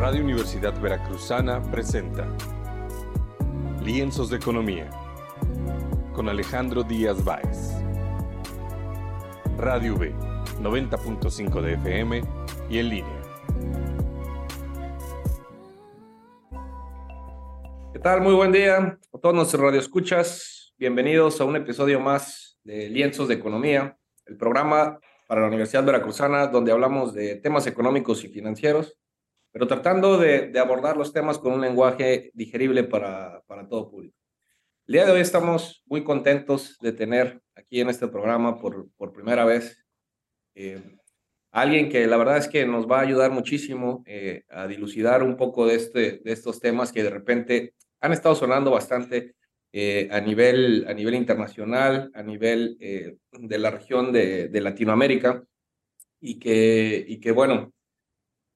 Radio Universidad Veracruzana presenta Lienzos de Economía con Alejandro Díaz Báez. Radio V, 90.5 de FM y en línea. ¿Qué tal? Muy buen día a todos nuestros radioescuchas. Bienvenidos a un episodio más de Lienzos de Economía, el programa para la Universidad Veracruzana donde hablamos de temas económicos y financieros pero tratando de, abordar los temas con un lenguaje digerible para, para todo público. El día de hoy estamos muy contentos de tener aquí en este programa por, por primera vez eh, alguien que la verdad es que nos va a ayudar muchísimo eh, a dilucidar un poco de, este, de estos temas que de repente han estado sonando bastante eh, a, nivel, a nivel internacional, a nivel de la región de, de Latinoamérica y que, y que bueno,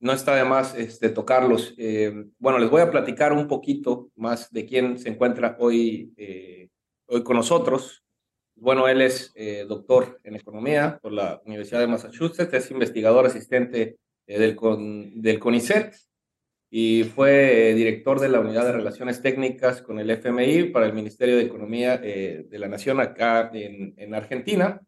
no está de más este, tocarlos. Eh, bueno, les voy a platicar un poquito más de quién se encuentra hoy, eh, hoy con nosotros. Bueno, él es eh, doctor en economía por la Universidad de Massachusetts, es investigador asistente del, del CONICET y fue director de la Unidad de Relaciones Técnicas con el FMI para el Ministerio de Economía de la Nación acá en, en Argentina.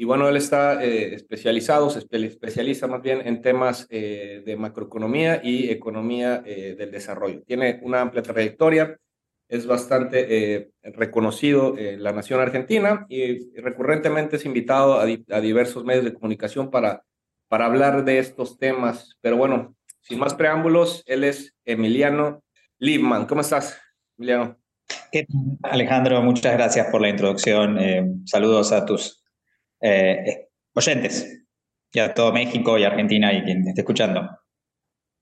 Y bueno, él está eh, especializado, se especializa más bien en temas eh, de macroeconomía y economía eh, del desarrollo. Tiene una amplia trayectoria, es bastante reconocido en la nación argentina y recurrentemente es invitado a, diversos medios de comunicación para, para hablar de estos temas. Pero bueno, sin más preámbulos, él es Emiliano Liebman. ¿Cómo estás, Emiliano? ¿Qué Alejandro? Muchas gracias por la introducción. saludos a tus eh, oyentes, ya todo México y Argentina y quien esté escuchando.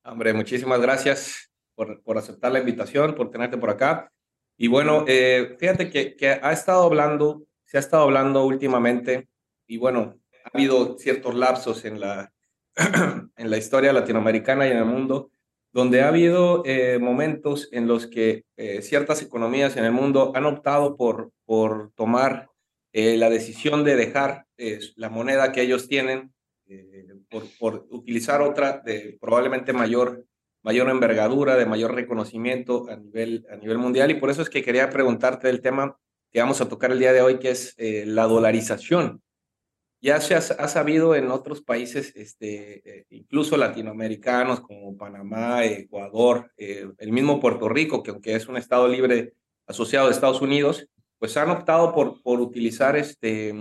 Hombre, muchísimas gracias por, por aceptar la invitación, por tenerte por acá. Y bueno, eh, fíjate que, que ha estado hablando, se ha estado hablando últimamente, y bueno, ha habido ciertos lapsos en la, en la historia latinoamericana y en el mundo, donde ha habido eh, momentos en los que ciertas economías en el mundo han optado por, por tomar eh, la decisión de dejar eh, la moneda que ellos tienen eh, por, utilizar otra de probablemente mayor, mayor envergadura, de mayor reconocimiento a nivel, a nivel mundial. Y por eso es que quería preguntarte del tema que vamos a tocar el día de hoy, que es la dolarización. Ya se ha, sabido en otros países, este, incluso latinoamericanos como Panamá, Ecuador, el mismo Puerto Rico, que aunque es un estado libre asociado a Estados Unidos, pues han optado por, por utilizar este,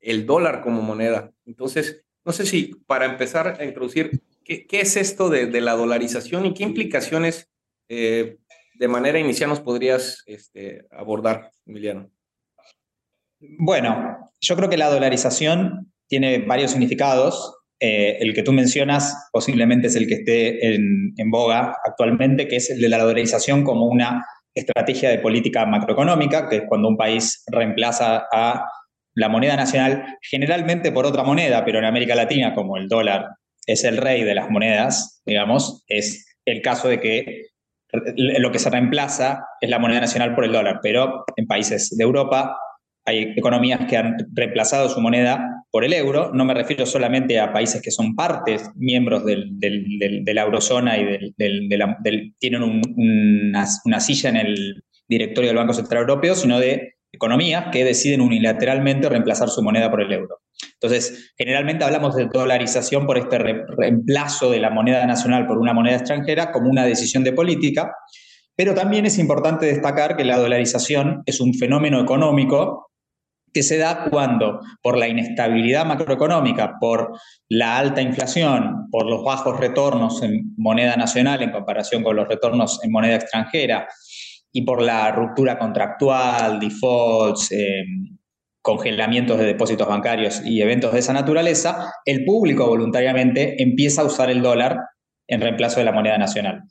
el dólar como moneda. Entonces, no sé si para empezar a introducir, ¿qué, qué es esto de, de, la dolarización y qué implicaciones eh, de manera inicial nos podrías este, abordar, Emiliano? Bueno, yo creo que la dolarización tiene varios significados. Eh, el que tú mencionas posiblemente es el que esté en, en boga actualmente, que es el de la dolarización como una estrategia de política macroeconómica, que es cuando un país reemplaza a la moneda nacional generalmente por otra moneda, pero en América Latina, como el dólar es el rey de las monedas, digamos, es el caso de que lo que se reemplaza es la moneda nacional por el dólar, pero en países de Europa hay economías que han reemplazado su moneda por el euro. No me refiero solamente a países que son partes, miembros de la eurozona y tienen una, silla en el directorio del Banco Central Europeo, sino de economías que deciden unilateralmente reemplazar su moneda por el euro. Entonces, generalmente hablamos de dolarización por este reemplazo de la moneda nacional por una moneda extranjera como una decisión de política, pero también es importante destacar que la dolarización es un fenómeno económico que se da cuando, por la inestabilidad macroeconómica, por la alta inflación, por los bajos retornos en moneda nacional en comparación con los retornos en moneda extranjera, y por la ruptura contractual, defaults, eh, congelamientos de depósitos bancarios y eventos de esa naturaleza, el público voluntariamente empieza a usar el dólar en reemplazo de la moneda nacional.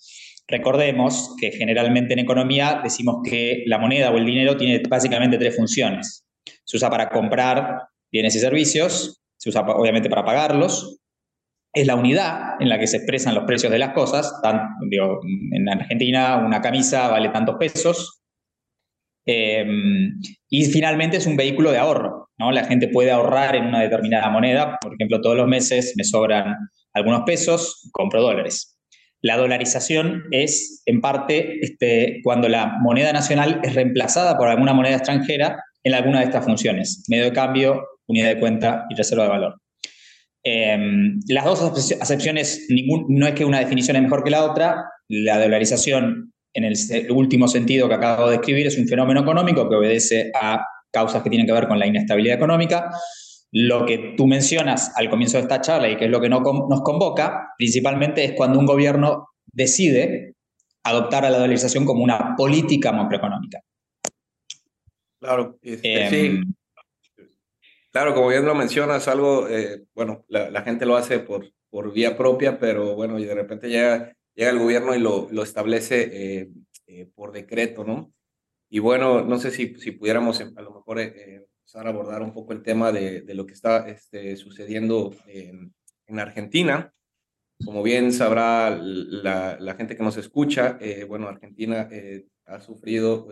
Recordemos que generalmente en economía decimos que la moneda o el dinero tiene básicamente tres funciones se usa para comprar bienes y servicios, se usa obviamente para pagarlos. Es la unidad en la que se expresan los precios de las cosas. en Argentina una camisa vale tantos pesos. Em, y finalmente es un vehículo de ahorro. ¿no? La gente puede ahorrar en una determinada moneda. Por ejemplo, todos los meses me sobran algunos pesos, compro dólares. la dolarización es, en parte, este, cuando la moneda nacional es reemplazada por alguna moneda extranjera en alguna de estas funciones, medio de cambio, unidad de cuenta y reserva de valor. Em, las dos acepciones, no es que una definición es mejor que la otra, la dolarización en el último sentido que acabo de describir es un fenómeno económico que obedece a causas que tienen que ver con la inestabilidad económica. Lo que tú mencionas al comienzo de esta charla y que es lo que no, nos convoca, principalmente es cuando un gobierno decide adoptar a la dolarización como una política macroeconómica. Claro, este, sí. Em, claro, como bien lo mencionas, algo, eh, bueno, la, gente lo hace por, por vía propia, pero bueno, y de repente llega, llega el gobierno y lo, lo establece eh, eh, por decreto, ¿no? Y bueno, no sé si, si pudiéramos a lo mejor empezar a abordar un poco el tema de, de lo que está este, sucediendo en, en, Argentina. Como bien sabrá la, la gente que nos escucha, bueno, Argentina ha sufrido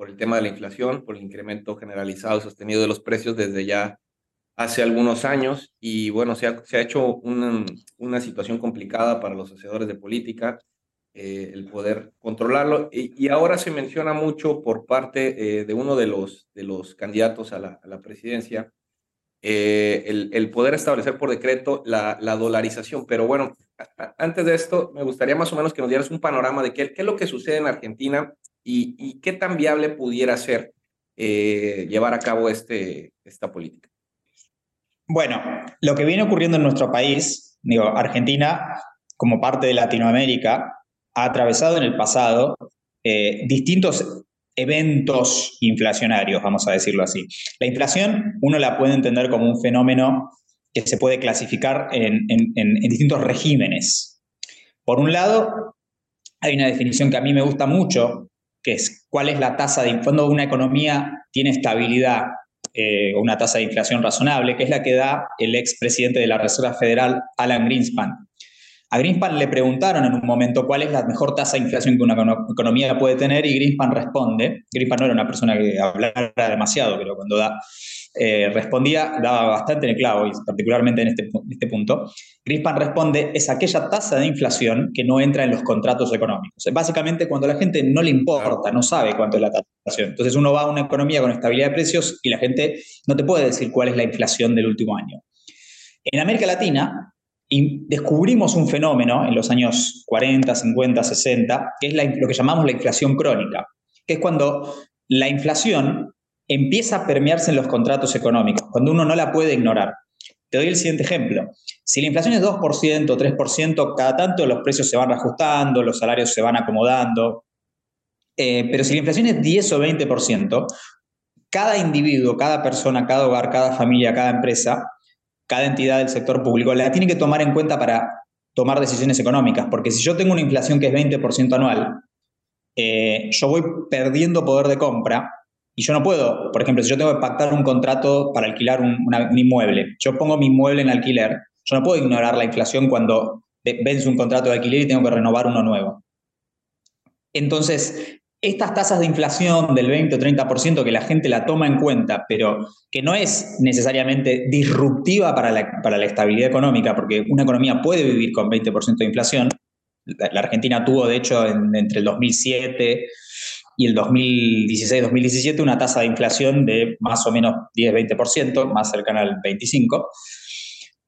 por el tema de la inflación, por el incremento generalizado y sostenido de los precios desde ya hace algunos años y bueno, se ha, se ha hecho una, una, situación complicada para los hacedores de política eh, el poder controlarlo y, ahora se menciona mucho por parte eh, de uno de los, de los candidatos a la, a la presidencia eh, el, el, poder establecer por decreto la, la dolarización. Pero bueno, antes de esto, me gustaría más o menos que nos dieras un panorama de qué, qué es lo que sucede en Argentina y, qué tan viable pudiera ser eh, llevar a cabo este, esta política. Bueno, lo que viene ocurriendo en nuestro país, digo, Argentina, como parte de Latinoamérica, ha atravesado en el pasado eh, distintos eventos inflacionarios, vamos a decirlo así. La inflación uno la puede entender como un fenómeno que se puede clasificar en, en distintos regímenes. Por un lado, hay una definición que a mí me gusta mucho, que es cuál es la tasa de, cuando una economía tiene estabilidad eh, o una tasa de inflación razonable, que es la que da el expresidente de la Reserva Federal, Alan Greenspan. A Greenspan le preguntaron en un momento cuál es la mejor tasa de inflación que una economía puede tener y Greenspan responde, Greenspan no era una persona que hablara demasiado, pero cuando da eh, respondía, daba bastante en el clavo, y particularmente en este, este punto. Grispan responde, es aquella tasa de inflación que no entra en los contratos económicos. Básicamente, cuando la gente no le importa, no sabe cuánto es la tasa de inflación. Entonces, uno va a una economía con estabilidad de precios y la gente no te puede decir cuál es la inflación del último año. En América Latina, descubrimos un fenómeno en los años 40, 50, 60, que es lo que llamamos la inflación crónica, que es cuando la inflación empieza a permearse en los contratos económicos, cuando uno no la puede ignorar. Te doy el siguiente ejemplo. Si la inflación es 2%, 3%, cada tanto los precios se van reajustando, los salarios se van acomodando. Eh, pero si la inflación es 10 o 20%, cada individuo, cada persona, cada hogar, cada familia, cada empresa, cada entidad del sector público la tiene que tomar en cuenta para tomar decisiones económicas. Porque si yo tengo una inflación que es 20% anual, eh, yo voy perdiendo poder de compra y yo no puedo, por ejemplo, si yo tengo que pactar un contrato para alquilar un, inmueble, yo pongo mi inmueble en alquiler, yo no puedo ignorar la inflación cuando vence un contrato de alquiler y tengo que renovar uno nuevo. Entonces, estas tasas de inflación del 20 o 30% que la gente la toma en cuenta, pero que no es necesariamente disruptiva para la, estabilidad económica, porque una economía puede vivir con 20% de inflación. La Argentina tuvo, de hecho, entre el 2007 y el 2016-2017 una tasa de inflación de más o menos 10-20%, más cercana al 25%.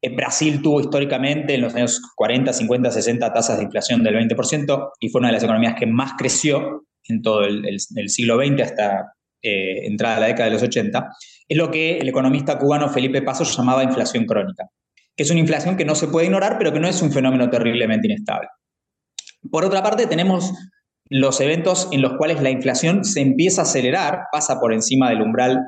En Brasil tuvo históricamente en los años 40, 50, 60 tasas de inflación del 20% y fue una de las economías que más creció en todo el, siglo XX hasta eh, entrada a la década de los 80. Es lo que el economista cubano Felipe Pasos llamaba inflación crónica, que es una inflación que no se puede ignorar, pero que no es un fenómeno terriblemente inestable. Por otra parte, tenemos los eventos en los cuales la inflación se empieza a acelerar, pasa por encima del umbral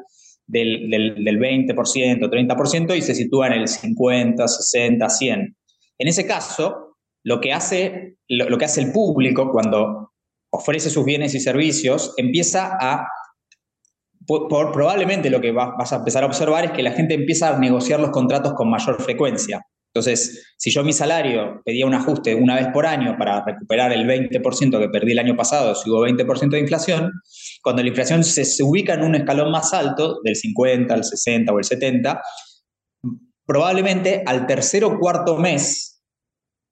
del, del, 20%, 30% y se sitúa en el 50, 60, 100. En ese caso, lo que hace, lo, que hace el público cuando ofrece sus bienes y servicios empieza a por, probablemente lo que vas a empezar a observar es que la gente empieza a negociar los contratos con mayor frecuencia. Entonces, si yo mi salario pedía un ajuste una vez por año para recuperar el 20% que perdí el año pasado, si hubo 20% de inflación, cuando la inflación se, ubica en un escalón más alto, del 50 al 60 o el 70, probablemente al tercer o cuarto mes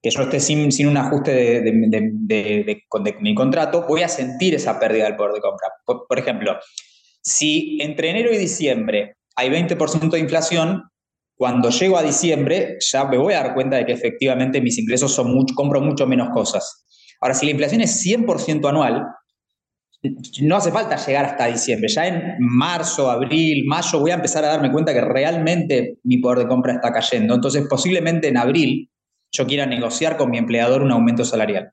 que yo esté sin, sin un ajuste de, mi contrato, voy a sentir esa pérdida del poder de compra. Por, ejemplo, si entre enero y diciembre hay 20% de inflación, cuando llego a diciembre ya me voy a dar cuenta de que efectivamente mis ingresos son mucho, compro mucho menos cosas. Ahora, si la inflación es 100% anual, no hace falta llegar hasta diciembre. Ya en marzo, abril, mayo voy a empezar a darme cuenta que realmente mi poder de compra está cayendo. Entonces, posiblemente en abril yo quiera negociar con mi empleador un aumento salarial.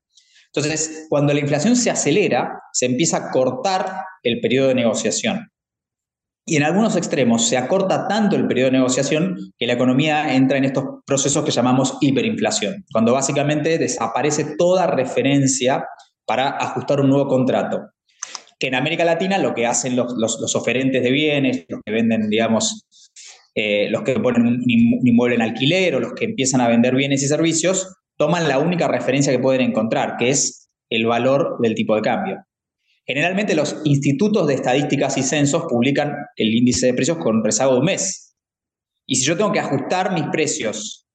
Entonces, cuando la inflación se acelera, se empieza a cortar el periodo de negociación. Y en algunos extremos se acorta tanto el periodo de negociación que la economía entra en estos procesos que llamamos hiperinflación, cuando básicamente desaparece toda referencia para ajustar un nuevo contrato. Que en América Latina lo que hacen los, oferentes de bienes, los que venden, digamos, eh, los que ponen un, inmueble en alquiler o los que empiezan a vender bienes y servicios, toman la única referencia que pueden encontrar, que es el valor del tipo de cambio. Generalmente los institutos de estadísticas y censos publican el índice de precios con rezago de un mes. Y si yo tengo que ajustar mis precios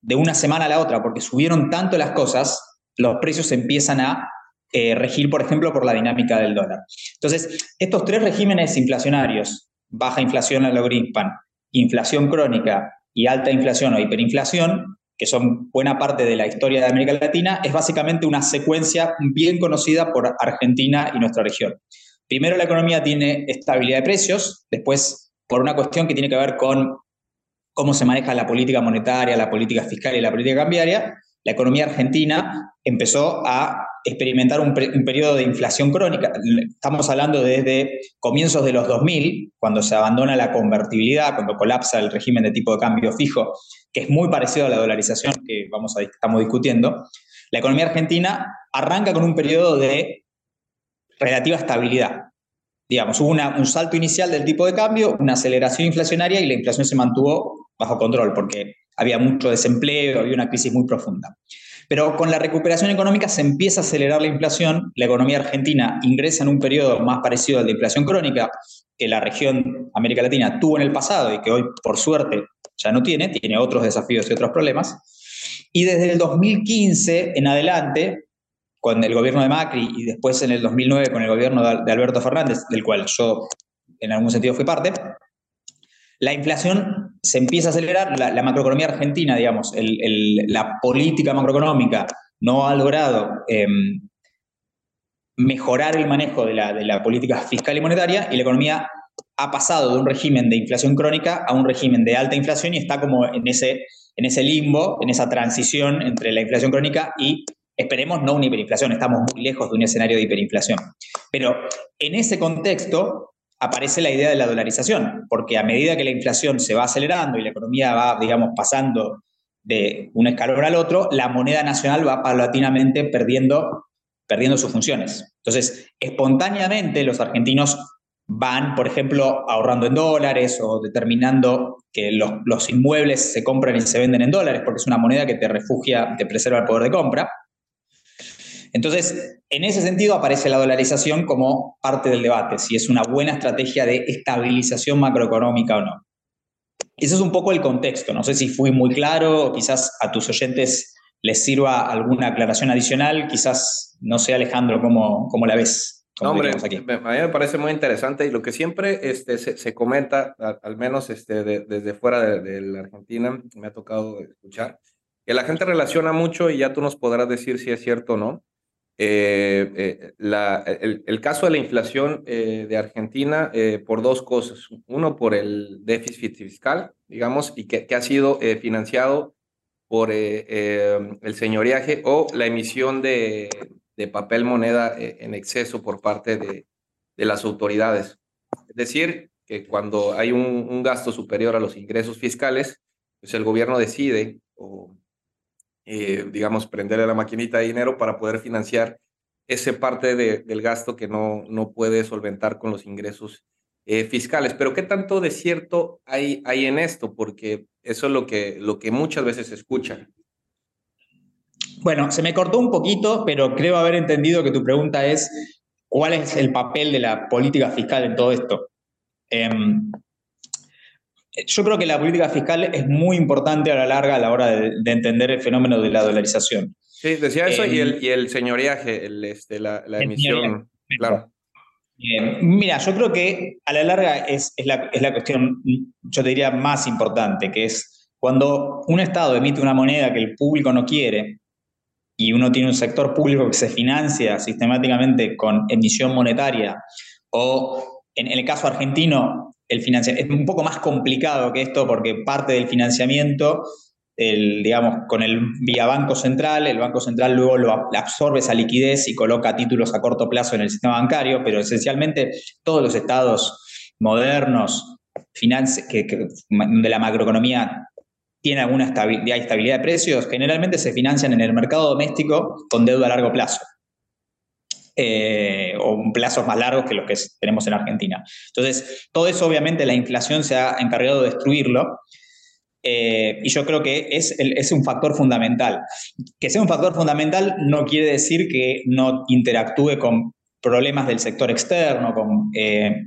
de una semana a la otra porque subieron tanto las cosas, los precios empiezan a eh, regir, por ejemplo, por la dinámica del dólar. Entonces, estos tres regímenes inflacionarios, baja inflación al logaritmo, inflación crónica y alta inflación o hiperinflación, que son buena parte de la historia de América Latina, es básicamente una secuencia bien conocida por Argentina y nuestra región. Primero la economía tiene estabilidad de precios, después por una cuestión que tiene que ver con cómo se maneja la política monetaria, la política fiscal y la política cambiaria, la economía argentina empezó a experimentar un, periodo de inflación crónica. Estamos hablando desde comienzos de los 2000, cuando se abandona la convertibilidad, cuando colapsa el régimen de tipo de cambio fijo, que es muy parecido a la dolarización que vamos estamos discutiendo. La economía argentina arranca con un periodo de relativa estabilidad. Digamos, hubo un salto inicial del tipo de cambio, una aceleración inflacionaria y la inflación se mantuvo bajo control porque había mucho desempleo, había una crisis muy profunda. Pero con la recuperación económica se empieza a acelerar la inflación, la economía argentina ingresa en un periodo más parecido al de inflación crónica que la región América Latina tuvo en el pasado y que hoy, por suerte, ya no tiene, tiene otros desafíos y otros problemas. Y desde el 2015 en adelante, con el gobierno de Macri y después en el 2009 con el gobierno de Alberto Fernández, del cual yo en algún sentido fui parte, la inflación se empieza a acelerar, la, macroeconomía argentina, digamos, la política macroeconómica no ha logrado em, mejorar el manejo de la, política fiscal y monetaria y la economía ha pasado de un régimen de inflación crónica a un régimen de alta inflación y está como en ese, en ese limbo, en esa transición entre la inflación crónica y esperemos no una hiperinflación, estamos muy lejos de un escenario de hiperinflación. Pero en ese contexto, aparece la idea de la dolarización, porque a medida que la inflación se va acelerando y la economía va, digamos, pasando de un escalón al otro, la moneda nacional va paulatinamente perdiendo, perdiendo sus funciones. Entonces, espontáneamente los argentinos van, por ejemplo, ahorrando en dólares o determinando que los, los, inmuebles se compran y se venden en dólares, porque es una moneda que te refugia, te preserva el poder de compra. Entonces, en ese sentido aparece la dolarización como parte del debate, si es una buena estrategia de estabilización macroeconómica o no. Ese es un poco el contexto. No sé si fui muy claro, quizás a tus oyentes les sirva alguna aclaración adicional, quizás, no sé Alejandro, ¿cómo, cómo la ves? No, hombre, aquí? a mí me parece muy interesante y lo que siempre este, se, comenta, al menos este, desde fuera de la Argentina, me ha tocado escuchar, que la gente relaciona mucho y ya tú nos podrás decir si es cierto o no, eh, eh, la, el, caso de la inflación eh, de Argentina por dos cosas. Uno, por el déficit fiscal, digamos, y que, que ha sido financiado por el señoriaje o la emisión de, de papel moneda en exceso por parte de, de, las autoridades. Es decir, que cuando hay un, un gasto superior a los ingresos fiscales, pues el gobierno decide o eh, digamos, prenderle la maquinita de dinero para poder financiar ese parte del gasto que no, no puede solventar con los ingresos eh, fiscales. Pero ¿qué tanto de cierto hay, hay en esto? Porque eso es lo que, lo que muchas veces se escucha. Bueno, se me cortó un poquito, pero creo haber entendido que tu pregunta es, ¿cuál es el papel de la política fiscal en todo esto? Em, yo creo que la política fiscal es muy importante a la larga a la hora de, entender el fenómeno de la dolarización. Sí, decía eso y, el, y el señoreaje, el, este, la, la emisión, claro. mira, yo creo que a la larga es, es, la, es la cuestión, yo te diría, más importante, que es cuando un Estado emite una moneda que el público no quiere y uno tiene un sector público que se financia sistemáticamente con emisión monetaria o en, el caso argentino el es un poco más complicado que esto porque parte del financiamiento el, digamos, con el vía Banco Central, el Banco Central luego lo absorbe esa liquidez y coloca títulos a corto plazo en el sistema bancario, pero esencialmente todos los estados modernos, que, de la macroeconomía tiene alguna estabilidad, estabilidad de precios, generalmente se financian en el mercado doméstico con deuda a largo plazo. Eh, o plazos más largos que los que tenemos en Argentina. Entonces, todo eso obviamente la inflación se ha encargado de destruirlo. Eh, y yo creo que es, es, un factor fundamental. Que sea un factor fundamental no quiere decir que no interactúe con problemas del sector externo, con eh,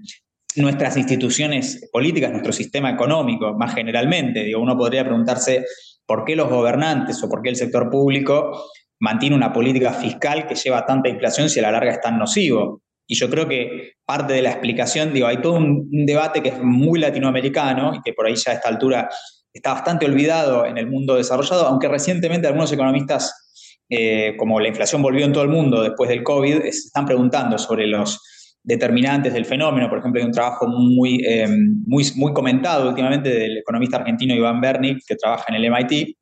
nuestras instituciones políticas, nuestro sistema económico, más generalmente. Uno podría preguntarse por qué los gobernantes o por qué el sector público mantiene una política fiscal que lleva tanta inflación si a la larga es tan nocivo. Y yo creo que parte de la explicación, digo, hay todo un, debate que es muy latinoamericano y que por ahí ya a esta altura está bastante olvidado en el mundo desarrollado, aunque recientemente algunos economistas, eh, como la inflación volvió en todo el mundo después del COVID, se están preguntando sobre los determinantes del fenómeno. Por ejemplo, hay un trabajo muy, eh, muy, muy comentado últimamente del economista argentino Iván Berni, que trabaja en el MIT,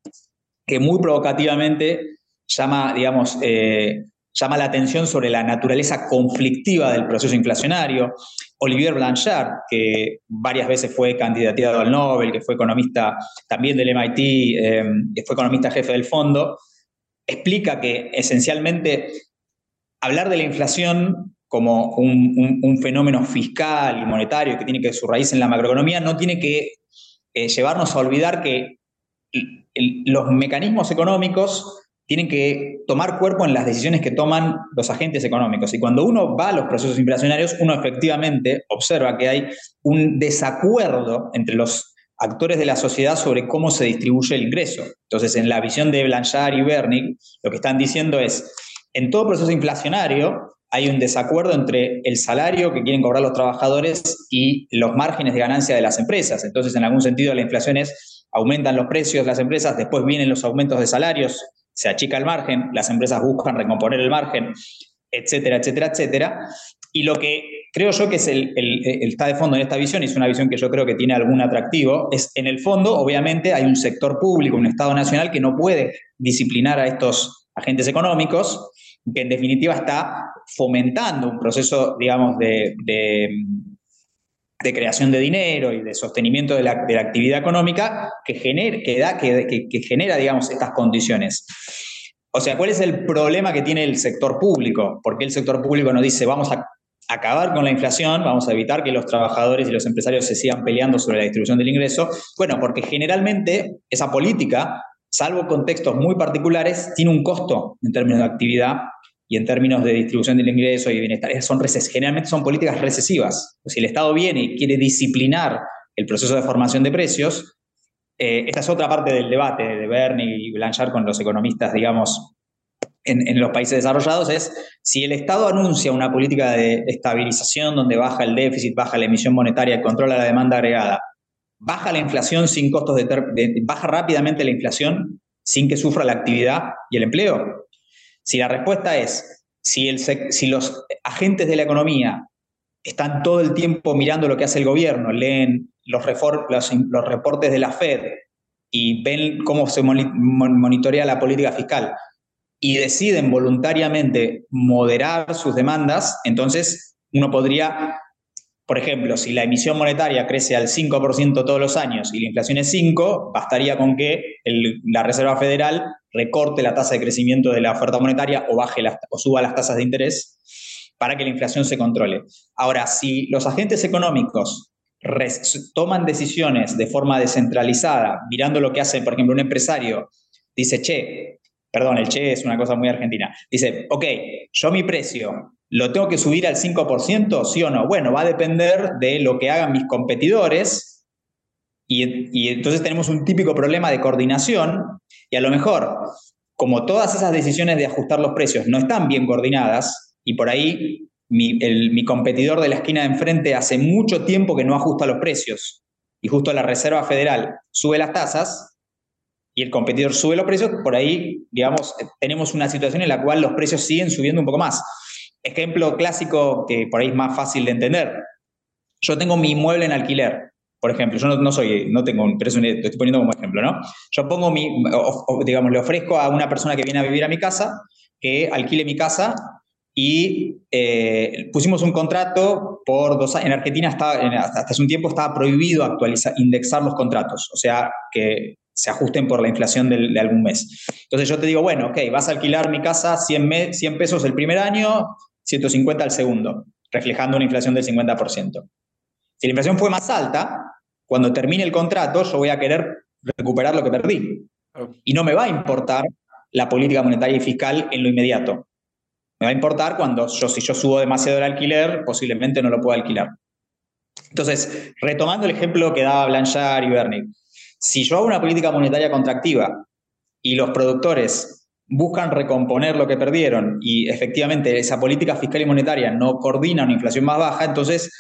que muy provocativamente llama, digamos, eh, llama la atención sobre la naturaleza conflictiva del proceso inflacionario. Olivier Blanchard, que varias veces fue candidateado al Nobel, que fue economista también del MIT, eh, que fue economista jefe del fondo, explica que esencialmente hablar de la inflación como un, fenómeno fiscal y monetario que tiene que su raíz en la macroeconomía, no tiene que eh, llevarnos a olvidar que los mecanismos económicos tienen que tomar cuerpo en las decisiones que toman los agentes económicos. Y cuando uno va a los procesos inflacionarios, uno efectivamente observa que hay un desacuerdo entre los actores de la sociedad sobre cómo se distribuye el ingreso. Entonces, en la visión de Blanchard y Bernick, lo que están diciendo es, en todo proceso inflacionario, hay un desacuerdo entre el salario que quieren cobrar los trabajadores y los márgenes de ganancia de las empresas. Entonces, en algún sentido, la inflación es, aumentan los precios de las empresas, después vienen los aumentos de salarios, se achica el margen, las empresas buscan recomponer el margen, etcétera, etcétera, etcétera. Y lo que creo yo que es el, está de fondo en esta visión, y es una visión que yo creo que tiene algún atractivo, es en el fondo, obviamente, hay un sector público, un Estado nacional que no puede disciplinar a estos agentes económicos, que en definitiva está fomentando un proceso, digamos, de, creación de dinero y de sostenimiento de la, actividad económica que, genera, que, da, que, que genera, digamos, estas condiciones. O sea, ¿cuál es el problema que tiene el sector público? Porque el sector público nos dice, vamos a acabar con la inflación, vamos a evitar que los trabajadores y los empresarios se sigan peleando sobre la distribución del ingreso. Bueno, porque generalmente esa política, salvo contextos muy particulares, tiene un costo en términos de actividad y en términos de distribución del ingreso y bienestar, son generalmente son políticas recesivas. Si el Estado viene y quiere disciplinar el proceso de formación de precios, eh, esta es otra parte del debate de Bernie y Blanchard con los economistas, digamos, en, los países desarrollados, es si el Estado anuncia una política de estabilización donde baja el déficit, baja la emisión monetaria, controla la demanda agregada, baja la inflación sin costos de, baja rápidamente la inflación sin que sufra la actividad y el empleo. Si la respuesta es, si, los agentes de la economía están todo el tiempo mirando lo que hace el gobierno, leen los, los, reportes de la Fed y ven cómo se monitorea la política fiscal y deciden voluntariamente moderar sus demandas, entonces uno podría por ejemplo, si la emisión monetaria crece al 5% todos los años y la inflación es 5, bastaría con que la Reserva Federal recorte la tasa de crecimiento de la oferta monetaria o, baje o suba las tasas de interés para que la inflación se controle. Ahora, si los agentes económicos toman decisiones de forma descentralizada, mirando lo que hace, por ejemplo, un empresario, dice, che, perdón, el che es una cosa muy argentina, dice, ok, yo mi precio ¿Lo tengo que subir al 5%, sí o no? Bueno, va a depender de lo que hagan mis competidores Y, entonces tenemos un típico problema de coordinación y a lo mejor, como todas esas decisiones de ajustar los precios no están bien coordinadas y por ahí mi, mi competidor de la esquina de enfrente hace mucho tiempo que no ajusta los precios y justo la Reserva Federal sube las tasas y el competidor sube los precios, por ahí, digamos, tenemos una situación en la cual los precios siguen subiendo un poco más. Ejemplo clásico que por ahí es más fácil de entender. Yo tengo mi inmueble en alquiler, por ejemplo, yo no, soy, no tengo, pero lo estoy poniendo como ejemplo, ¿no? Yo pongo mi, digamos, le ofrezco a una persona que viene a vivir a mi casa que alquile mi casa y eh, pusimos un contrato por dos años. En Argentina hasta hace un tiempo estaba prohibido actualizar, indexar los contratos, o sea, que se ajusten por la inflación de algún mes. Entonces yo te digo, bueno, ok, vas a alquilar mi casa 100, 100 pesos el primer año, 150 al segundo, reflejando una inflación del 50%. Si la inflación fue más alta, cuando termine el contrato yo voy a querer recuperar lo que perdí. Y no me va a importar la política monetaria y fiscal en lo inmediato. Me va a importar cuando yo, si yo subo demasiado el alquiler, posiblemente no lo pueda alquilar. Entonces, retomando el ejemplo que daba Blanchard y Bernie, si yo hago una política monetaria contractiva y los productores buscan recomponer lo que perdieron y efectivamente esa política fiscal y monetaria no coordina una inflación más baja, entonces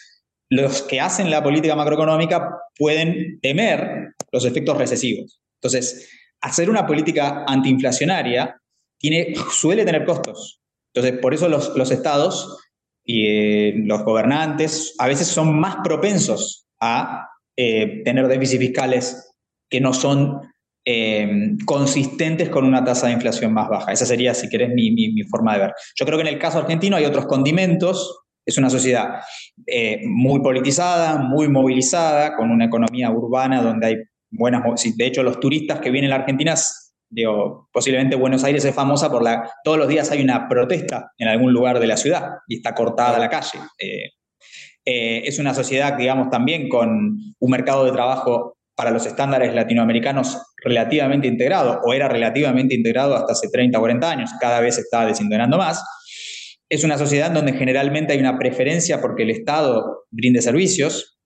los que hacen la política macroeconómica pueden temer los efectos recesivos. Entonces, hacer una política antiinflacionaria tiene, suele tener costos. Entonces, por eso los, estados y eh, los gobernantes a veces son más propensos a eh, tener déficits fiscales que no son eh, consistentes con una tasa de inflación más baja. Esa sería, si querés, mi, forma de ver. Yo creo que en el caso argentino hay otros condimentos. Es una sociedad eh, muy politizada, muy movilizada, con una economía urbana donde hay buenas... De hecho, los turistas que vienen a la Argentina, digo, posiblemente Buenos Aires es famosa por la... Todos los días hay una protesta en algún lugar de la ciudad y está cortada la calle. Eh, es una sociedad, digamos, también con un mercado de trabajo para los estándares latinoamericanos relativamente integrado, o era relativamente integrado hasta hace 30 o 40 años, cada vez está desintegrando más. Es una sociedad donde generalmente hay una preferencia porque el Estado brinde servicios.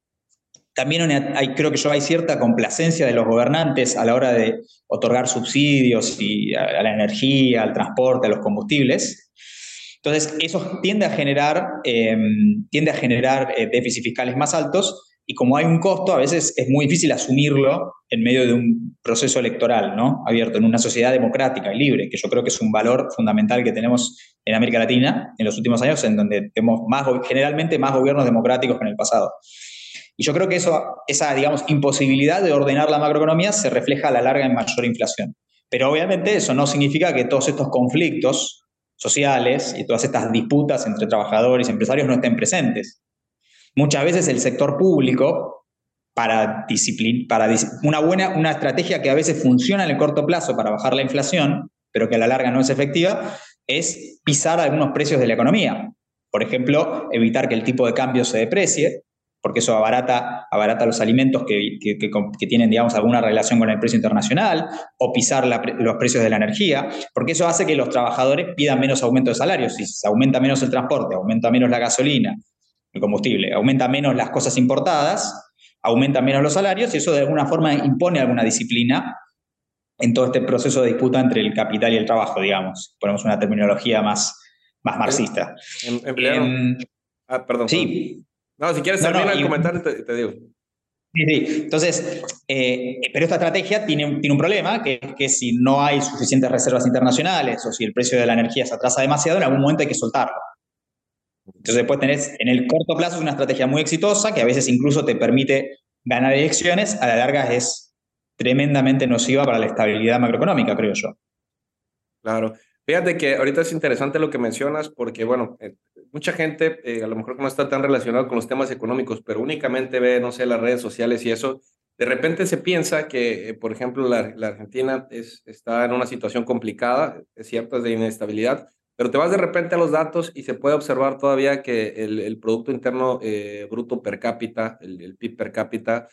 También creo que yo hay cierta complacencia de los gobernantes a la hora de otorgar subsidios y a, la energía, al transporte, a los combustibles. Entonces, eso tiende a generar, eh, tiende a generar eh, déficits fiscales más altos y como hay un costo, a veces es muy difícil asumirlo en medio de un proceso electoral, ¿no? Abierto en una sociedad democrática y libre, que yo creo que es un valor fundamental que tenemos en América Latina en los últimos años, en donde tenemos más, generalmente más gobiernos democráticos que en el pasado. Y yo creo que eso, esa, digamos, imposibilidad de ordenar la macroeconomía se refleja a la larga en mayor inflación. Pero obviamente eso no significa que todos estos conflictos sociales y todas estas disputas entre trabajadores y empresarios no estén presentes. Muchas veces el sector público, para, para una buena una estrategia que a veces funciona en el corto plazo para bajar la inflación, pero que a la larga no es efectiva, es pisar algunos precios de la economía. Por ejemplo, evitar que el tipo de cambio se deprecie, porque eso abarata, abarata los alimentos que, que, tienen, digamos, alguna relación con el precio internacional, o pisar los precios de la energía, porque eso hace que los trabajadores pidan menos aumento de salarios. Si se aumenta menos el transporte, aumenta menos la gasolina, el combustible. Aumenta menos las cosas importadas, aumenta menos los salarios y eso de alguna forma impone alguna disciplina en todo este proceso de disputa entre el capital y el trabajo, digamos. Ponemos una terminología más, más marxista. Em, em, ah, perdón. Sí. No, si quieres terminar el comentario, te, digo. Sí, sí. Entonces, eh, pero esta estrategia tiene, tiene un problema, que es que si no hay suficientes reservas internacionales o si el precio de la energía se atrasa demasiado, en algún momento hay que soltarlo. Entonces después tenés, en el corto plazo, una estrategia muy exitosa que a veces incluso te permite ganar elecciones, a la larga es tremendamente nociva para la estabilidad macroeconómica, creo yo. Claro. Fíjate que ahorita es interesante lo que mencionas porque, bueno, eh, mucha gente eh, a lo mejor no está tan relacionado con los temas económicos, pero únicamente ve, no sé, las redes sociales y eso, de repente se piensa que, eh, por ejemplo, la, la Argentina es, está en una situación complicada, es cierto, es de inestabilidad, pero te vas de repente a los datos y se puede observar todavía que el, Producto Interno eh, Bruto per cápita, el, PIB per cápita,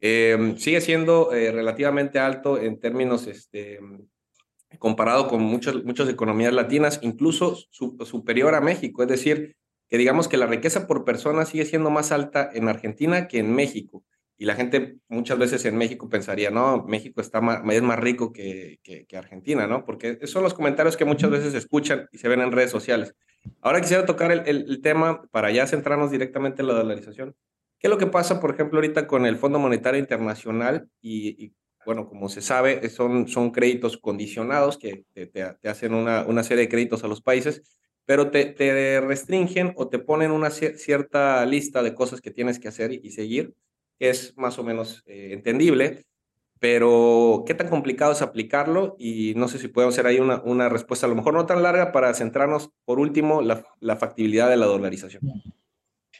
em, sigue siendo eh, relativamente alto en términos este, comparado con muchas, muchas economías latinas, incluso superior a México. Es decir, que digamos que la riqueza por persona sigue siendo más alta en Argentina que en México. Y la gente muchas veces en México pensaría, no, México está más, es más rico que, que, Argentina, ¿no? Porque esos son los comentarios que muchas veces escuchan y se ven en redes sociales. Ahora quisiera tocar el, el, tema para ya centrarnos directamente en la dolarización. ¿Qué es lo que pasa, por ejemplo, ahorita con el Fondo Monetario Internacional? Y, bueno, como se sabe, son, son créditos condicionados que te, te, hacen una, una serie de créditos a los países, pero te, te restringen o te ponen una cierta lista de cosas que tienes que hacer y seguir es más o menos eh, entendible, pero ¿qué tan complicado es aplicarlo? Y no sé si podemos hacer ahí una, una respuesta, a lo mejor no tan larga, para centrarnos, por último, la, la factibilidad de la dolarización.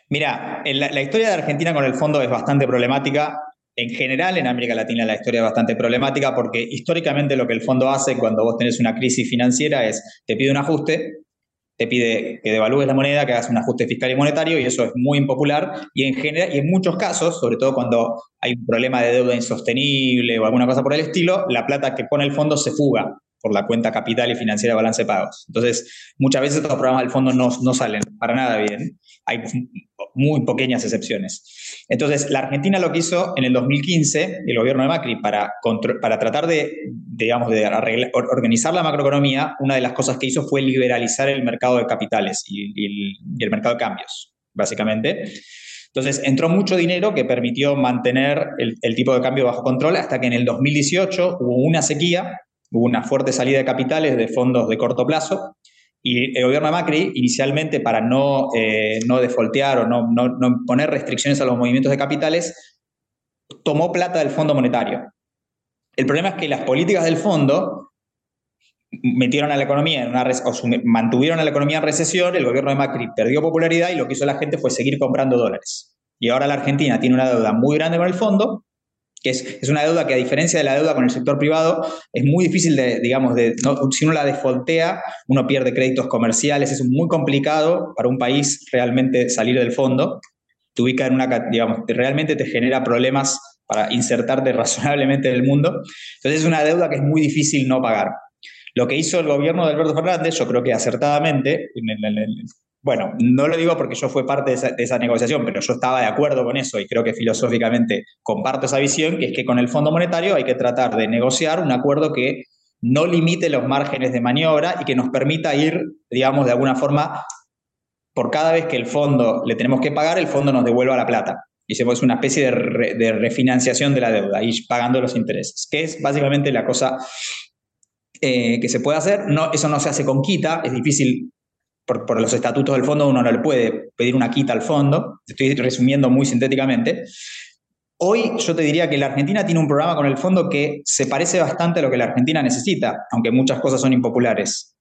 Mira, la, la historia de Argentina con el fondo es bastante problemática. En general, en América Latina la historia es bastante problemática porque históricamente lo que el fondo hace cuando vos tenés una crisis financiera es te pide un ajuste te pide que devalúes la moneda, que hagas un ajuste fiscal y monetario, y eso es muy impopular. Y en, general, y en muchos casos, sobre todo cuando hay un problema de deuda insostenible o alguna cosa por el estilo, la plata que pone el fondo se fuga por la cuenta capital y financiera balance de pagos. Entonces, muchas veces estos programas del fondo no, no salen para nada bien. Hay muy pequeñas excepciones. Entonces, la Argentina lo que hizo en el 2015, el gobierno de Macri, para, para tratar de, digamos, de organizar la macroeconomía, una de las cosas que hizo fue liberalizar el mercado de capitales y, el mercado de cambios, básicamente. Entonces, entró mucho dinero que permitió mantener el, el tipo de cambio bajo control hasta que en el 2018 hubo una sequía hubo una fuerte salida de capitales de fondos de corto plazo y el gobierno de Macri, inicialmente para no, eh, no defoltear o no, no, no, poner restricciones a los movimientos de capitales, tomó plata del Fondo Monetario. El problema es que las políticas del fondo metieron a la economía en una mantuvieron a la economía en recesión, el gobierno de Macri perdió popularidad y lo que hizo la gente fue seguir comprando dólares. Y ahora la Argentina tiene una deuda muy grande con el fondo que es, una deuda que a diferencia de la deuda con el sector privado, es muy difícil de, digamos, de, si uno la defoltea, uno pierde créditos comerciales, es muy complicado para un país realmente salir del fondo, te ubica en una, digamos, realmente te genera problemas para insertarte razonablemente en el mundo. Entonces es una deuda que es muy difícil no pagar. Lo que hizo el gobierno de Alberto Fernández, yo creo que acertadamente, bueno, no lo digo porque yo fui parte de esa, negociación, pero yo estaba de acuerdo con eso y creo que filosóficamente comparto esa visión, que es que con el Fondo Monetario hay que tratar de negociar un acuerdo que no limite los márgenes de maniobra y que nos permita ir, digamos, de alguna forma, por cada vez que el fondo le tenemos que pagar, el fondo nos devuelva la plata. Y se es una especie de, refinanciación de la deuda, y pagando los intereses, que es básicamente la cosa eh, que se puede hacer. No, eso no se hace con quita, es difícil por, los estatutos del fondo uno no le puede pedir una quita al fondo, estoy resumiendo muy sintéticamente. Hoy yo te diría que la Argentina tiene un programa con el fondo que se parece bastante a lo que la Argentina necesita, aunque muchas cosas son impopulares.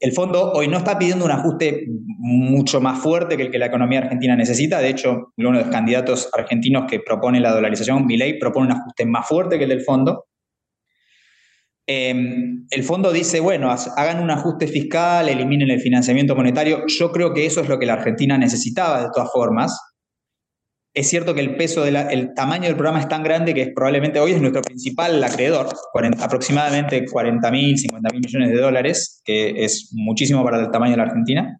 El fondo hoy no está pidiendo un ajuste mucho más fuerte que el que la economía argentina necesita. De hecho, uno de los candidatos argentinos que propone la dolarización, Milei, propone un ajuste más fuerte que el del fondo. Em, el fondo dice, bueno, hagan un ajuste fiscal, eliminen el financiamiento monetario. Yo creo que eso es lo que la Argentina necesitaba de todas formas. Es cierto que el peso, el tamaño del programa es tan grande que probablemente hoy es nuestro principal acreedor, aproximadamente 40 mil, 50 mil millones de dólares, que es muchísimo para el tamaño de la Argentina.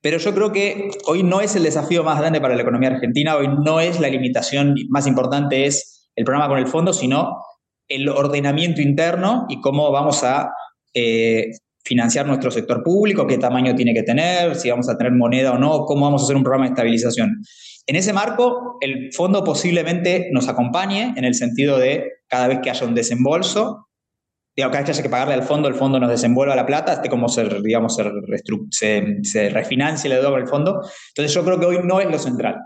Pero yo creo que hoy no es el desafío más grande para la economía argentina, hoy no es la limitación más importante, es el programa con el fondo, sino el ordenamiento interno y cómo vamos a eh, financiar nuestro sector público, qué tamaño tiene que tener, si vamos a tener moneda o no, cómo vamos a hacer un programa de estabilización. En ese marco, el fondo posiblemente nos acompañe en el sentido de cada vez que haya un desembolso, digamos, cada vez que haya que pagarle al fondo, el fondo nos desenvuelva la plata, este como se, digamos, se, refinancia la deuda con el fondo. Entonces yo creo que hoy no es lo central.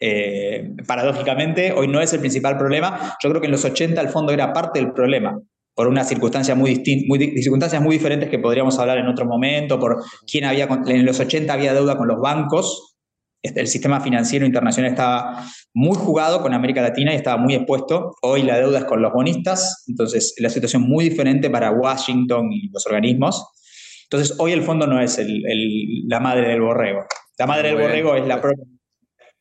Eh, paradójicamente, hoy no es el principal problema. Yo creo que en los 80 el fondo era parte del problema, por unas circunstancias muy, muy, circunstancias muy diferentes que podríamos hablar en otro momento, por quién había, en los 80 había deuda con los bancos, este, el sistema financiero internacional estaba muy jugado con América Latina y estaba muy expuesto. Hoy la deuda es con los bonistas, entonces la situación muy diferente para Washington y los organismos. Entonces hoy el fondo no es la madre del borrego. La madre del borrego es la propia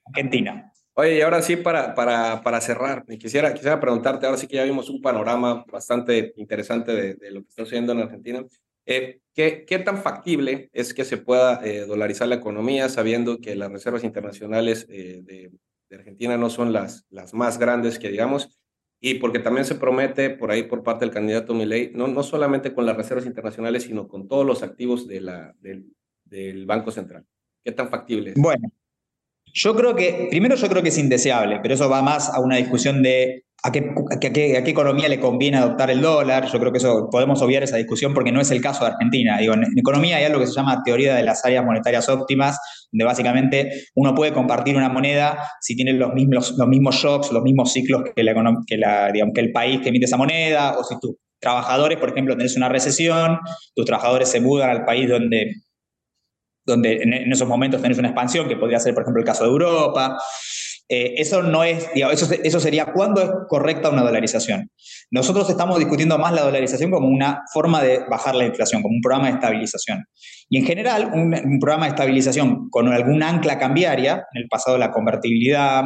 Argentina. Oye, y ahora sí, para, para, para cerrar, quisiera, quisiera preguntarte, ahora sí que ya vimos un panorama bastante interesante de, lo que está sucediendo en Argentina. Eh, ¿qué, ¿qué, tan factible es que se pueda eh, dolarizar la economía sabiendo que las reservas internacionales eh, de, Argentina no son las, las más grandes que digamos, y porque también se promete por ahí por parte del candidato Milei, no, no solamente con las reservas internacionales, sino con todos los activos de la, del, del Banco Central. ¿Qué tan factible es? Bueno, yo creo que, primero yo creo que es indeseable, pero eso va más a una discusión de a qué, economía le conviene adoptar el dólar. Yo creo que eso podemos obviar esa discusión porque no es el caso de Argentina. En, economía hay algo que se llama teoría de las áreas monetarias óptimas, donde básicamente uno puede compartir una moneda si tiene los mismos, los mismos shocks, los mismos ciclos que, la, que, que el país que emite esa moneda, o si tus trabajadores, por ejemplo, tenés una recesión, tus trabajadores se mudan al país donde donde en, esos momentos tenés una expansión, que podría ser, por ejemplo, el caso de Europa. Eh, eso no es, eso, eso sería cuándo es correcta una dolarización. Nosotros estamos discutiendo más la dolarización como una forma de bajar la inflación, como un programa de estabilización. Y en general, un, programa de estabilización con alguna ancla cambiaria, en el pasado la convertibilidad,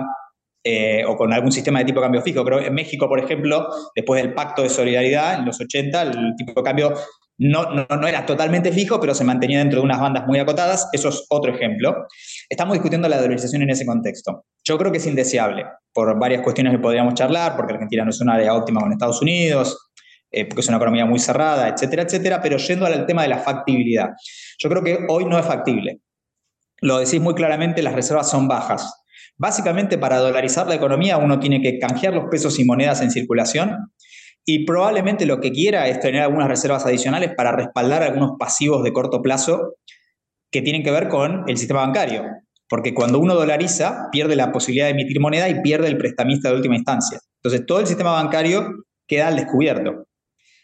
eh, o con algún sistema de tipo de cambio fijo. Creo en México, por ejemplo, después del pacto de solidaridad en los 80, el tipo de cambio no, no, no, era totalmente fijo, pero se mantenía dentro de unas bandas muy acotadas. Eso es otro ejemplo. Estamos discutiendo la dolarización en ese contexto. Yo creo que es indeseable por varias cuestiones que podríamos charlar, porque Argentina no es una área óptima con Estados Unidos, eh, porque es una economía muy cerrada, etcétera, etcétera, pero yendo al tema de la factibilidad. Yo creo que hoy no es factible. Lo decís muy claramente, las reservas son bajas. Básicamente, para dolarizar la economía, uno tiene que canjear los pesos y monedas en circulación y probablemente lo que quiera es tener algunas reservas adicionales para respaldar algunos pasivos de corto plazo que tienen que ver con el sistema bancario. Porque cuando uno dolariza, pierde la posibilidad de emitir moneda y pierde el prestamista de última instancia. Entonces, todo el sistema bancario queda al descubierto.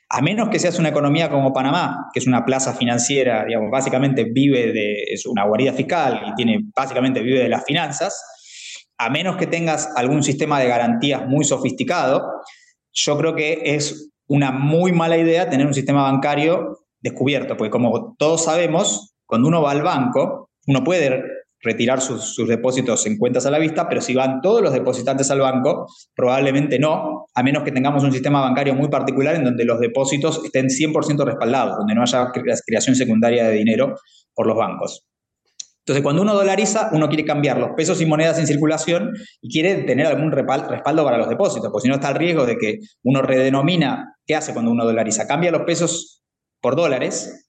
A menos que seas una economía como Panamá, que es una plaza financiera, digamos, básicamente vive de, es una guarida fiscal y tiene, básicamente vive de las finanzas, a menos que tengas algún sistema de garantías muy sofisticado, yo creo que es una muy mala idea tener un sistema bancario descubierto, porque como todos sabemos, cuando uno va al banco, uno puede retirar sus, depósitos en cuentas a la vista, pero si van todos los depositantes al banco, probablemente no, a menos que tengamos un sistema bancario muy particular en donde los depósitos estén 100% respaldados, donde no haya creación secundaria de dinero por los bancos. Entonces, cuando uno dolariza, uno quiere cambiar los pesos y monedas en circulación y quiere tener algún respaldo para los depósitos, porque si no está el riesgo de que uno redenomina, ¿qué hace cuando uno dolariza? Cambia los pesos por dólares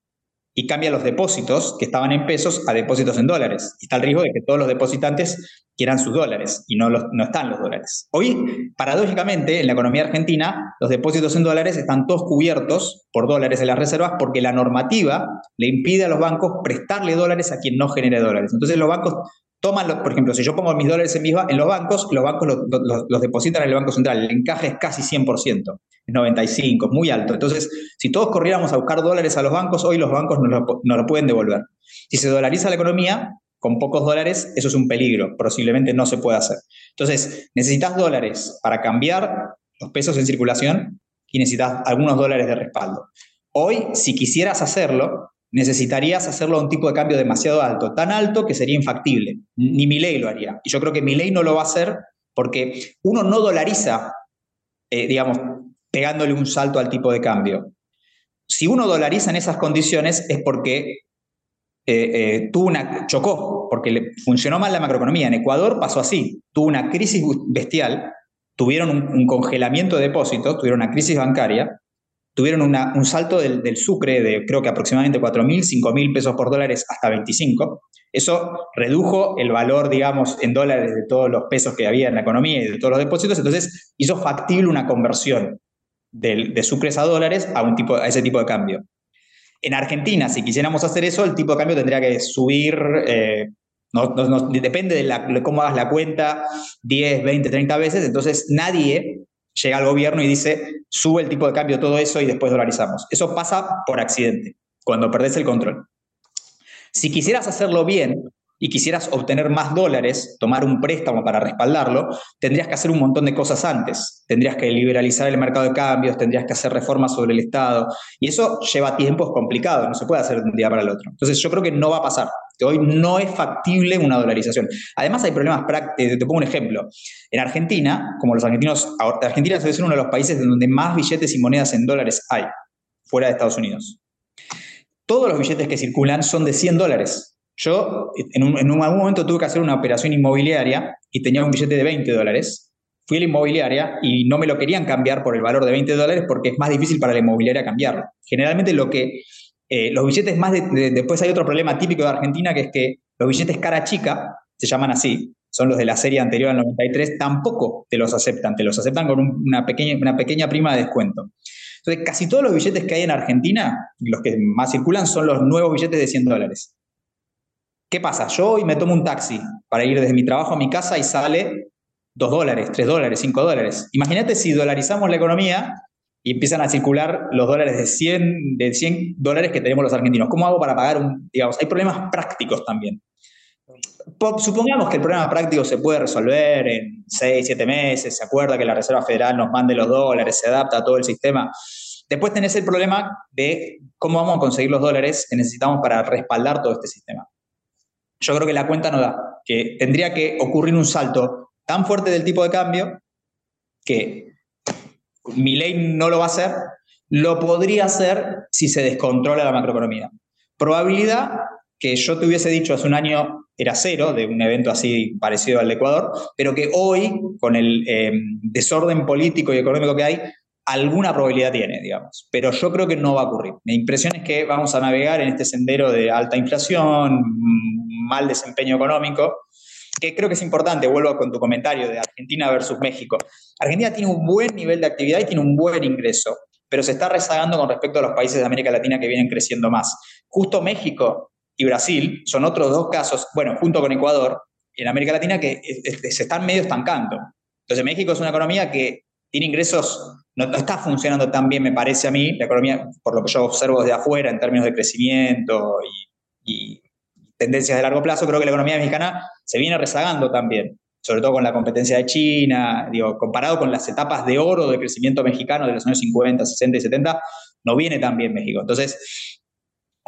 y cambia los depósitos que estaban en pesos a depósitos en dólares. Y está el riesgo de que todos los depositantes quieran sus dólares y no, los, no están los dólares. Hoy, paradójicamente, en la economía argentina, los depósitos en dólares están todos cubiertos por dólares en las reservas porque la normativa le impide a los bancos prestarle dólares a quien no genere dólares. Entonces los bancos toman, por ejemplo, si yo pongo mis dólares en, mis, en los bancos, los bancos los, depositan en el Banco Central. El encaje es casi 100%, es 95, es muy alto. Entonces, si todos corriéramos a buscar dólares a los bancos, hoy los bancos no lo, no lo pueden devolver. Si se dolariza la economía, con pocos dólares, eso es un peligro, posiblemente no se puede hacer. Entonces, necesitas dólares para cambiar los pesos en circulación y necesitas algunos dólares de respaldo. Hoy, si quisieras hacerlo, necesitarías hacerlo a un tipo de cambio demasiado alto, tan alto que sería infactible. Ni mi ley lo haría. Y yo creo que mi ley no lo va a hacer porque uno no dolariza, eh, digamos, pegándole un salto al tipo de cambio. Si uno dolariza en esas condiciones es porque eh, eh, tuvo una, chocó, porque le funcionó mal la macroeconomía. En Ecuador pasó así, tuvo una crisis bestial, tuvieron un, un congelamiento de depósitos, tuvieron una crisis bancaria, tuvieron un salto del, del, sucre de creo que aproximadamente 4.000, 5.000 pesos por dólares hasta 25. Eso redujo el valor, digamos, en dólares de todos los pesos que había en la economía y de todos los depósitos, entonces hizo factible una conversión de, de sucres a dólares a, un tipo, a ese tipo de cambio. En Argentina, si quisiéramos hacer eso, el tipo de cambio tendría que subir, eh, no, depende de, de, cómo hagas la cuenta, 10, 20, 30 veces, entonces nadie llega al gobierno y dice, sube el tipo de cambio, todo eso y después dolarizamos. Eso pasa por accidente, cuando perdés el control. Si quisieras hacerlo bien, y quisieras obtener más dólares, tomar un préstamo para respaldarlo, tendrías que hacer un montón de cosas antes. Tendrías que liberalizar el mercado de cambios, tendrías que hacer reformas sobre el Estado. Y eso lleva tiempos complicados, no se puede hacer de un día para el otro. Entonces yo creo que no va a pasar. Que hoy no es factible una dolarización. Además hay problemas prácticos. Te pongo un ejemplo. En Argentina, como los argentinos, Argentina es uno de los países donde más billetes y monedas en dólares hay, fuera de Estados Unidos. Todos los billetes que circulan son de 100 dólares Yo en, un, en algún momento tuve que hacer una operación inmobiliaria y tenía un billete de 20 dólares. Fui a la inmobiliaria y no me lo querían cambiar por el valor de 20 dólares porque es más difícil para la inmobiliaria cambiarlo. Generalmente lo que eh, los billetes más de, después hay otro problema típico de Argentina que es que los billetes cara chica se llaman así, son los de la serie anterior al 93, tampoco te los aceptan, te los aceptan con una, pequeña, una pequeña prima de descuento. Entonces, casi todos los billetes que hay en Argentina, los que más circulan, son los nuevos billetes de 100 dólares. ¿Qué pasa? Yo hoy me tomo un taxi para ir desde mi trabajo a mi casa y sale 2 dólares, 3 dólares, 5 dólares. Imagínate si dolarizamos la economía y empiezan a circular los dólares de 100, de 100 dólares que tenemos los argentinos. ¿Cómo hago para pagar un, digamos, hay problemas prácticos también. Supongamos que el problema práctico se puede resolver en 6, 7 meses, se acuerda que la Reserva Federal nos mande los dólares, se adapta a todo el sistema. Después tenés el problema de cómo vamos a conseguir los dólares que necesitamos para respaldar todo este sistema. Yo creo que la cuenta no da, que tendría que ocurrir un salto tan fuerte del tipo de cambio que mi ley no lo va a hacer, lo podría hacer si se descontrola la macroeconomía. Probabilidad que yo te hubiese dicho hace un año era cero, de un evento así parecido al de Ecuador, pero que hoy, con el eh, desorden político y económico que hay, alguna probabilidad tiene, digamos. Pero yo creo que no va a ocurrir. Mi impresión es que vamos a navegar en este sendero de alta inflación, mal desempeño económico, que creo que es importante, vuelvo con tu comentario de Argentina versus México. Argentina tiene un buen nivel de actividad y tiene un buen ingreso, pero se está rezagando con respecto a los países de América Latina que vienen creciendo más. Justo México y Brasil son otros dos casos, bueno, junto con Ecuador, en América Latina que se están medio estancando. Entonces México es una economía que tiene ingresos, no, está funcionando tan bien, me parece a mí, la economía, por lo que yo observo desde afuera en términos de crecimiento y tendencias de largo plazo, creo que la economía mexicana se viene rezagando también, sobre todo con la competencia de China, comparado con las etapas de oro de crecimiento mexicano de los años 50, 60 y 70, no viene tan bien México. Entonces,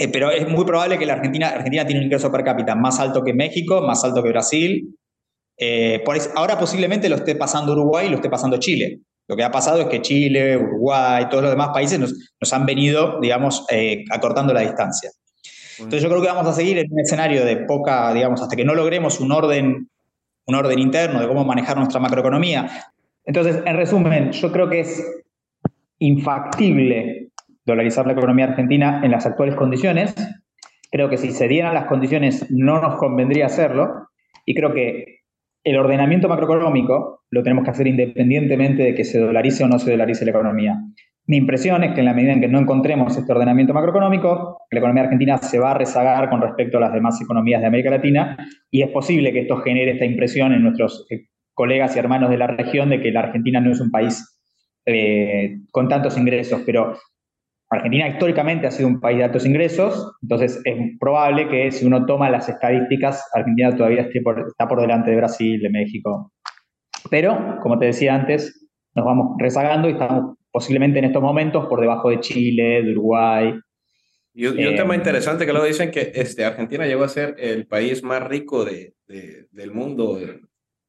eh, pero es muy probable que la Argentina, Argentina tiene un ingreso per cápita más alto que México, más alto que Brasil. Eh, ahora posiblemente lo esté pasando Uruguay y lo esté pasando Chile. Lo que ha pasado es que Chile, Uruguay, todos los demás países nos, han venido, digamos, eh, acortando la distancia. Entonces yo creo que vamos a seguir en un escenario de poca, digamos, hasta que no logremos un orden, un orden interno de cómo manejar nuestra macroeconomía. Entonces, en resumen, yo creo que es infactible dolarizar la economía argentina en las actuales condiciones. Creo que si se dieran las condiciones no nos convendría hacerlo. Y creo que el ordenamiento macroeconómico lo tenemos que hacer independientemente de que se dolarice o no se dolarice la economía. Mi impresión es que en la medida en que no encontremos este ordenamiento macroeconómico, la economía argentina se va a rezagar con respecto a las demás economías de América Latina y es posible que esto genere esta impresión en nuestros eh, colegas y hermanos de la región de que la Argentina no es un país eh, con tantos ingresos, pero Argentina históricamente ha sido un país de altos ingresos, entonces es probable que si uno toma las estadísticas, Argentina todavía está por delante de Brasil, de México. Pero, como te decía antes, nos vamos rezagando y estamos posiblemente en estos momentos por debajo de Chile, de Uruguay. Y, un tema eh, interesante que luego dicen que este, Argentina llegó a ser el país más rico de, del mundo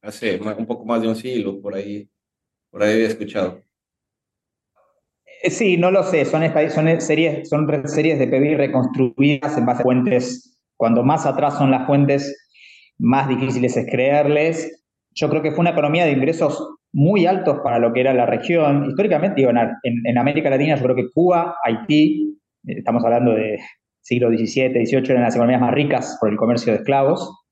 hace un poco más de un siglo, por ahí, por ahí había escuchado. Eh, sí, no lo sé, son, son, series, son series de PBI reconstruidas en base a fuentes, cuando más atrás son las fuentes, más difíciles es creerles. Yo creo que fue una economía de ingresos muy altos para lo que era la región. Históricamente, digo, en, América Latina yo creo que Cuba, Haití, eh, estamos hablando de siglo XVII, XVIII, eran las economías más ricas por el comercio de esclavos.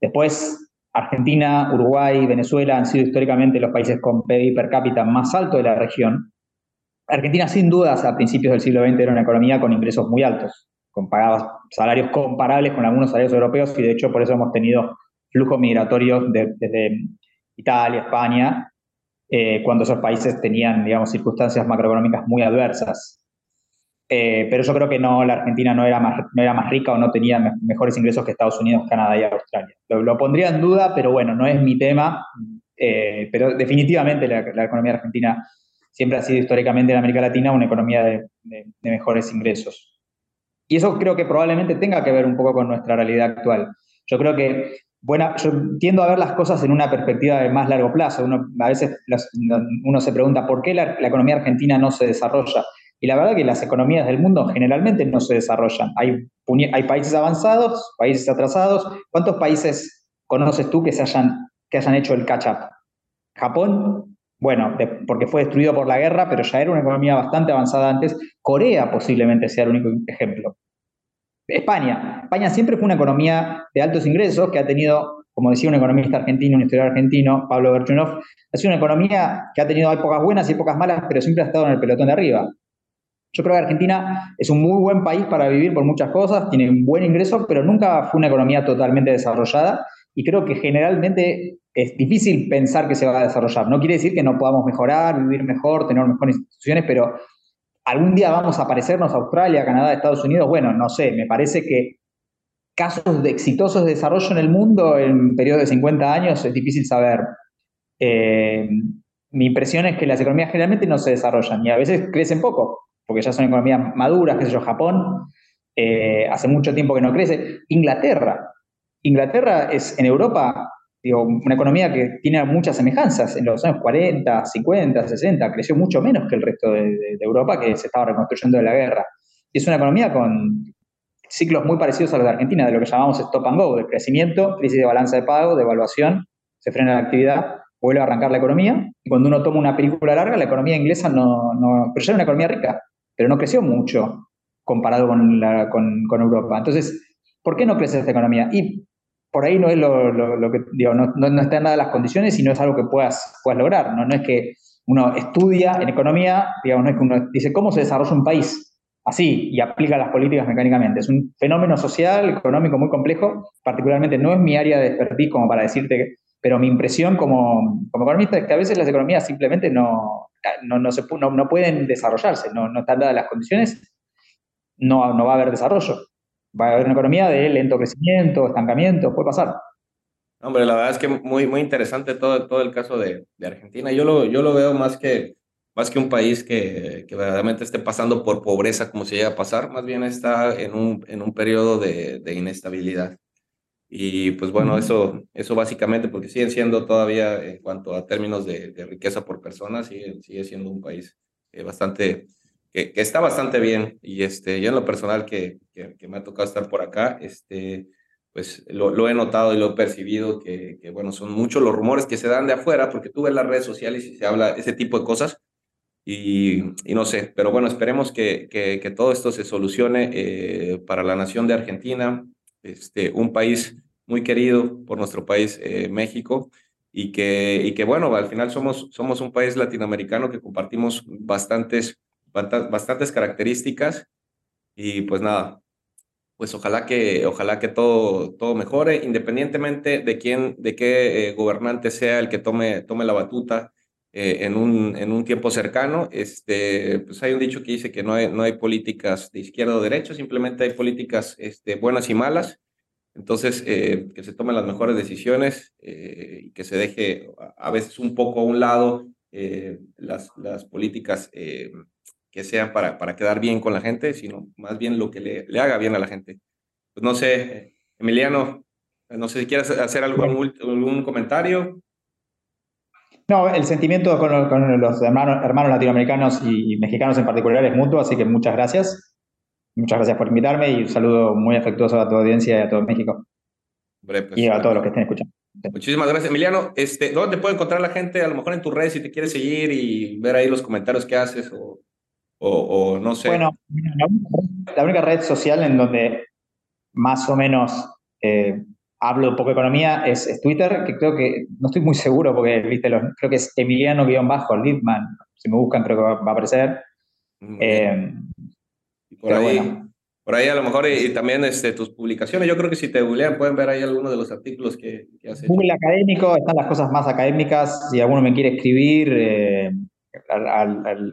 Después, Argentina, Uruguay, Venezuela han sido históricamente los países con PIB per cápita más alto de la región. Argentina, sin dudas, a principios del siglo XX era una economía con ingresos muy altos, con pagados, salarios comparables con algunos salarios europeos y de hecho por eso hemos tenido flujos migratorios desde Italia, España, eh, cuando esos países tenían, digamos, circunstancias macroeconómicas muy adversas. Eh, pero yo creo que no, la Argentina no era más, no era más rica o no tenía mejores ingresos que Estados Unidos, Canadá y Australia. Lo, pondría en duda, pero bueno, no es mi tema. Eh, pero definitivamente la, economía argentina siempre ha sido históricamente en América Latina una economía de, de, mejores ingresos. Y eso creo que probablemente tenga que ver un poco con nuestra realidad actual. Yo creo que buena, yo tiendo a ver las cosas en una perspectiva de más largo plazo. A veces uno se pregunta por qué la, economía argentina no se desarrolla. Y la verdad que las economías del mundo generalmente no se desarrollan. Hay, hay países avanzados, países atrasados. ¿Cuántos países conoces tú que, se hayan, que hayan hecho el catch-up? Japón, bueno, porque fue destruido por la guerra, pero ya era una economía bastante avanzada antes. Corea posiblemente sea el único ejemplo. España. España siempre fue una economía de altos ingresos que ha tenido, como decía un economista argentino, un historiador argentino, Pablo Berchunov, ha sido una economía que ha tenido épocas buenas y épocas malas, pero siempre ha estado en el pelotón de arriba. Yo creo que Argentina es un muy buen país para vivir por muchas cosas, tiene buen ingreso, pero nunca fue una economía totalmente desarrollada y creo que generalmente es difícil pensar que se va a desarrollar. No quiere decir que no podamos mejorar, vivir mejor, tener mejores instituciones, pero algún día vamos a parecernos a Australia, Canadá, Estados Unidos. Bueno, no sé, me parece que casos de exitosos de desarrollo en el mundo en un periodo de 50 años es difícil saber. Eh, mi impresión es que las economías generalmente no se desarrollan y a veces crecen poco porque ya son economías maduras, qué sé yo, Japón, eh, hace mucho tiempo que no crece. Inglaterra. Inglaterra es en Europa, digo, una economía que tiene muchas semejanzas. En los años 40, 50, 60, creció mucho menos que el resto de, Europa, que se estaba reconstruyendo de la guerra. Y es una economía con ciclos muy parecidos a los de Argentina, de lo que llamamos stop and go, de crecimiento, crisis de balanza de pago, de evaluación, se frena la actividad, vuelve a arrancar la economía, y cuando uno toma una película larga, la economía inglesa no, no pero ya era una economía rica, pero no creció mucho comparado con, la, con, Europa. Entonces, ¿por qué no crece esta economía? Y por ahí no es lo, que, digo, no, no, no, están las condiciones y no es algo que puedas, puedas lograr. ¿no? no es que uno estudia en economía, digamos, no es que uno dice cómo se desarrolla un país así y aplica las políticas mecánicamente. Es un fenómeno social, económico muy complejo, particularmente no es mi área de expertise como para decirte, pero mi impresión como, como economista es que a veces las economías simplemente no, no, no, se, no, pueden desarrollarse, no, no, están dadas las condiciones, no, no va a haber desarrollo. Va a haber una economía de lento crecimiento, estancamiento, puede pasar. Hombre, la verdad es que muy, muy interesante todo, todo el caso de, de Argentina. Yo lo, yo lo veo más que, más que un país que, que, verdaderamente esté pasando por pobreza como se llega a pasar, más bien está en un, en un periodo de, de inestabilidad. Y pues bueno, eso, eso básicamente, porque siguen siendo todavía, en cuanto a términos de, riqueza por persona, sigue, sigue siendo un país eh, bastante, que, que, está bastante bien. Y este, yo en lo personal que, que, me ha tocado estar por acá, este, pues lo, he notado y lo he percibido, que, que, bueno, son muchos los rumores que se dan de afuera, porque tú ves las redes sociales y se habla ese tipo de cosas. Y, no sé, pero bueno, esperemos que, que, todo esto se solucione eh, para la nación de Argentina, este, un país muy querido por nuestro país, eh, México, y que, y que, bueno, al final somos, somos un país latinoamericano que compartimos bastantes, bastantes características y pues nada, pues ojalá que, ojalá que todo, todo mejore, independientemente de quién, de qué eh, gobernante sea el que tome, tome la batuta eh, en, un, en un tiempo cercano. Este, pues hay un dicho que dice que no hay, no hay políticas de izquierda o derecha, simplemente hay políticas este, buenas y malas. Entonces, eh, que se tomen las mejores decisiones eh, y que se deje a veces un poco a un lado eh, las, las políticas que sean para, para quedar bien con la gente, sino más bien lo que le, le haga bien a la gente. Pues no sé, Emiliano, no sé si quieres hacer algún, algún comentario. No, el sentimiento con, con los hermanos, hermanos latinoamericanos y mexicanos en particular es mutuo, así que muchas gracias. Muchas gracias por invitarme y un saludo muy afectuoso a tu audiencia y a todo México. Pues, y a todos los que estén escuchando. Muchísimas gracias, Emiliano. Este, ¿Dónde te puede encontrar la gente? A lo mejor en tus redes si te quieres seguir y ver ahí los comentarios que haces o, o, no sé. Bueno, la única, red social en donde más o menos eh, hablo un poco de economía es, Twitter, que creo que, no estoy muy seguro porque, viste, los, creo que es Emiliano-Lidman. Si me buscan creo que va, a aparecer. Eh, por ahí, por ahí a lo mejor y, también este, tus publicaciones. Yo creo que si te googlean pueden ver ahí algunos de los artículos que, que has hecho. Google académico, están las cosas más académicas. Si alguno me quiere escribir eh,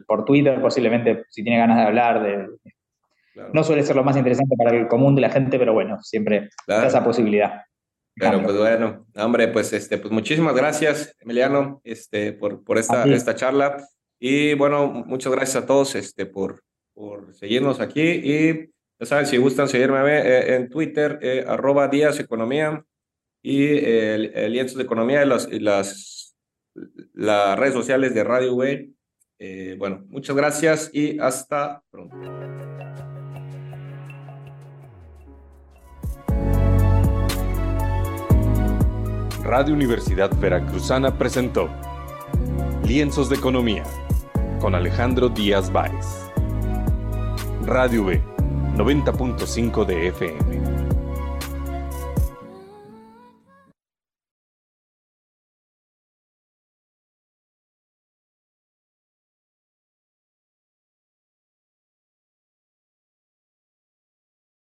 por Twitter, posiblemente si tiene ganas de hablar de... No suele ser lo más interesante para el común de la gente, pero bueno, siempre da esa posibilidad. Pero pues bueno, hombre, pues este, pues muchísimas gracias, Emiliano, este, por, por esta, esta charla. Y bueno, muchas gracias a todos este, por, por seguirnos aquí. Y ya saben, si gustan seguirme eh, en Twitter, eh, arroba Díaz Economía y el, Lienzos de Economía y las, las, las redes sociales de Radio Way, Eh, bueno, muchas gracias y hasta pronto. Radio Universidad Veracruzana presentó Lienzos de Economía con Alejandro Díaz Báez. Radio B, 90.5 de FM.